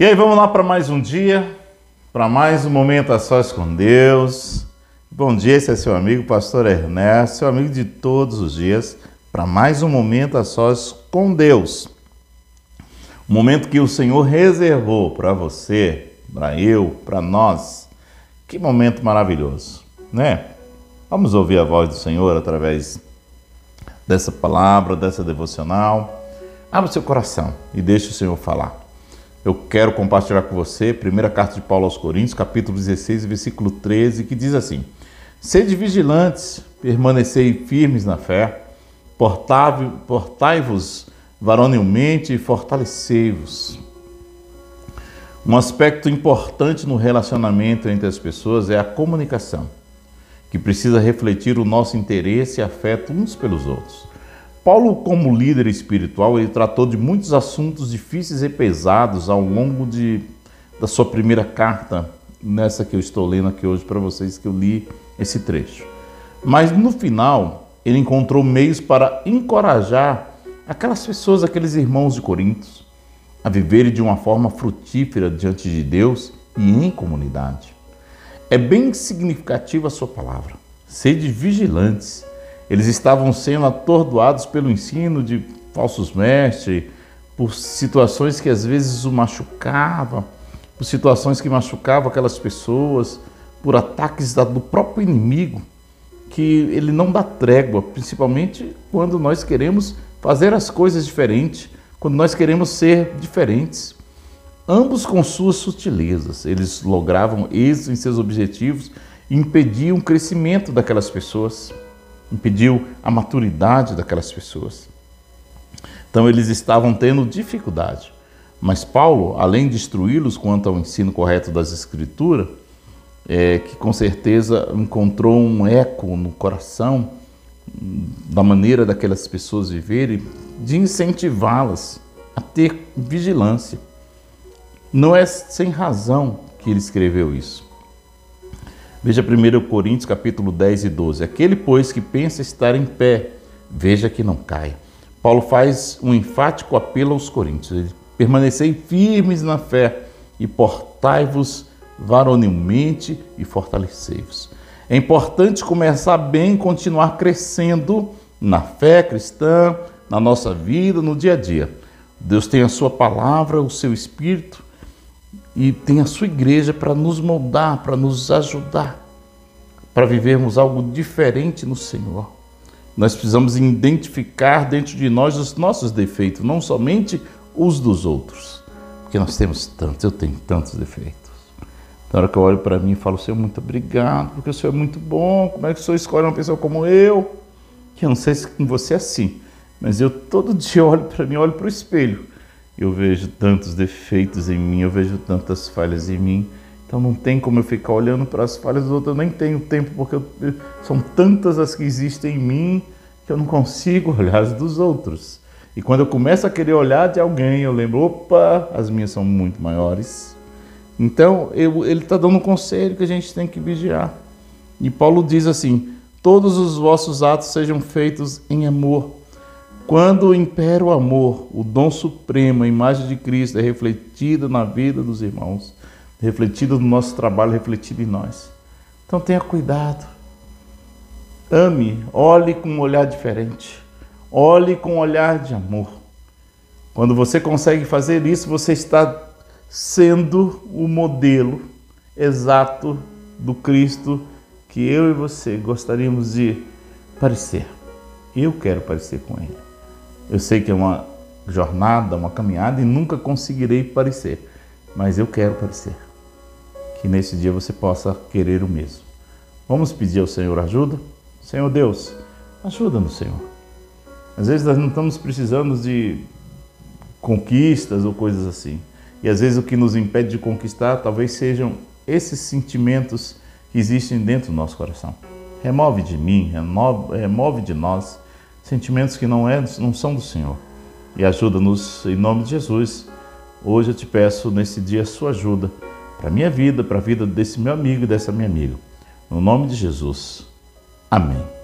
E aí, vamos lá para mais um dia, para mais um momento a sós com Deus. Bom dia, esse é seu amigo, pastor Ernesto, seu amigo de todos os dias, para mais um momento a sós com Deus. Um momento que o Senhor reservou para você, para eu, para nós. Que momento maravilhoso, né? Vamos ouvir a voz do Senhor através dessa palavra, dessa devocional. Abra seu coração e deixe o Senhor falar eu quero compartilhar com você, primeira carta de Paulo aos Coríntios, capítulo 16, versículo 13, que diz assim: Sede vigilantes, permanecei firmes na fé, portai-vos varonilmente e fortalecei-vos. Um aspecto importante no relacionamento entre as pessoas é a comunicação, que precisa refletir o nosso interesse e afeto uns pelos outros. Paulo, como líder espiritual, ele tratou de muitos assuntos difíceis e pesados ao longo de, da sua primeira carta, nessa que eu estou lendo aqui hoje para vocês, que eu li esse trecho. Mas no final, ele encontrou meios para encorajar aquelas pessoas, aqueles irmãos de Corinto, a viverem de uma forma frutífera diante de Deus e em comunidade. É bem significativa a sua palavra. Sede vigilantes eles estavam sendo atordoados pelo ensino de falsos mestres, por situações que às vezes o machucavam, por situações que machucavam aquelas pessoas, por ataques do próprio inimigo, que ele não dá trégua, principalmente quando nós queremos fazer as coisas diferentes, quando nós queremos ser diferentes. Ambos com suas sutilezas, eles logravam êxito em seus objetivos impediam o crescimento daquelas pessoas impediu a maturidade daquelas pessoas. Então eles estavam tendo dificuldade. Mas Paulo, além de instruí-los quanto ao ensino correto das Escrituras, é, que com certeza encontrou um eco no coração da maneira daquelas pessoas viverem, de incentivá-las a ter vigilância. Não é sem razão que ele escreveu isso. Veja 1 Coríntios capítulo 10 e 12. Aquele, pois, que pensa estar em pé, veja que não caia. Paulo faz um enfático apelo aos coríntios. Ele, Permanecei firmes na fé e portai-vos varonilmente e fortalecei-vos. É importante começar bem e continuar crescendo na fé cristã, na nossa vida, no dia a dia. Deus tem a sua palavra, o seu espírito e tem a sua igreja para nos moldar, para nos ajudar, para vivermos algo diferente no Senhor. Nós precisamos identificar dentro de nós os nossos defeitos, não somente os dos outros, porque nós temos tantos, eu tenho tantos defeitos. Na hora que eu olho para mim e falo, Senhor, muito obrigado, porque o Senhor é muito bom, como é que o Senhor escolhe uma pessoa como eu? Que eu não sei se com você é assim, mas eu todo dia olho para mim, olho para o espelho eu vejo tantos defeitos em mim, eu vejo tantas falhas em mim. Então não tem como eu ficar olhando para as falhas dos outros, eu nem tenho tempo, porque eu, são tantas as que existem em mim que eu não consigo olhar as dos outros. E quando eu começo a querer olhar de alguém, eu lembro, opa, as minhas são muito maiores. Então eu, ele está dando um conselho que a gente tem que vigiar. E Paulo diz assim: todos os vossos atos sejam feitos em amor quando impera o amor, o dom supremo, a imagem de Cristo é refletida na vida dos irmãos, refletida no nosso trabalho, refletida em nós. Então tenha cuidado. Ame, olhe com um olhar diferente. Olhe com um olhar de amor. Quando você consegue fazer isso, você está sendo o modelo exato do Cristo que eu e você gostaríamos de parecer. Eu quero parecer com Ele. Eu sei que é uma jornada, uma caminhada e nunca conseguirei parecer, mas eu quero parecer. Que nesse dia você possa querer o mesmo. Vamos pedir ao Senhor ajuda? Senhor Deus, ajuda-nos, Senhor. Às vezes nós não estamos precisando de conquistas ou coisas assim. E às vezes o que nos impede de conquistar talvez sejam esses sentimentos que existem dentro do nosso coração. Remove de mim, remove, remove de nós sentimentos que não, é, não são do Senhor. E ajuda-nos em nome de Jesus. Hoje eu te peço nesse dia a sua ajuda para a minha vida, para a vida desse meu amigo e dessa minha amiga. No nome de Jesus. Amém.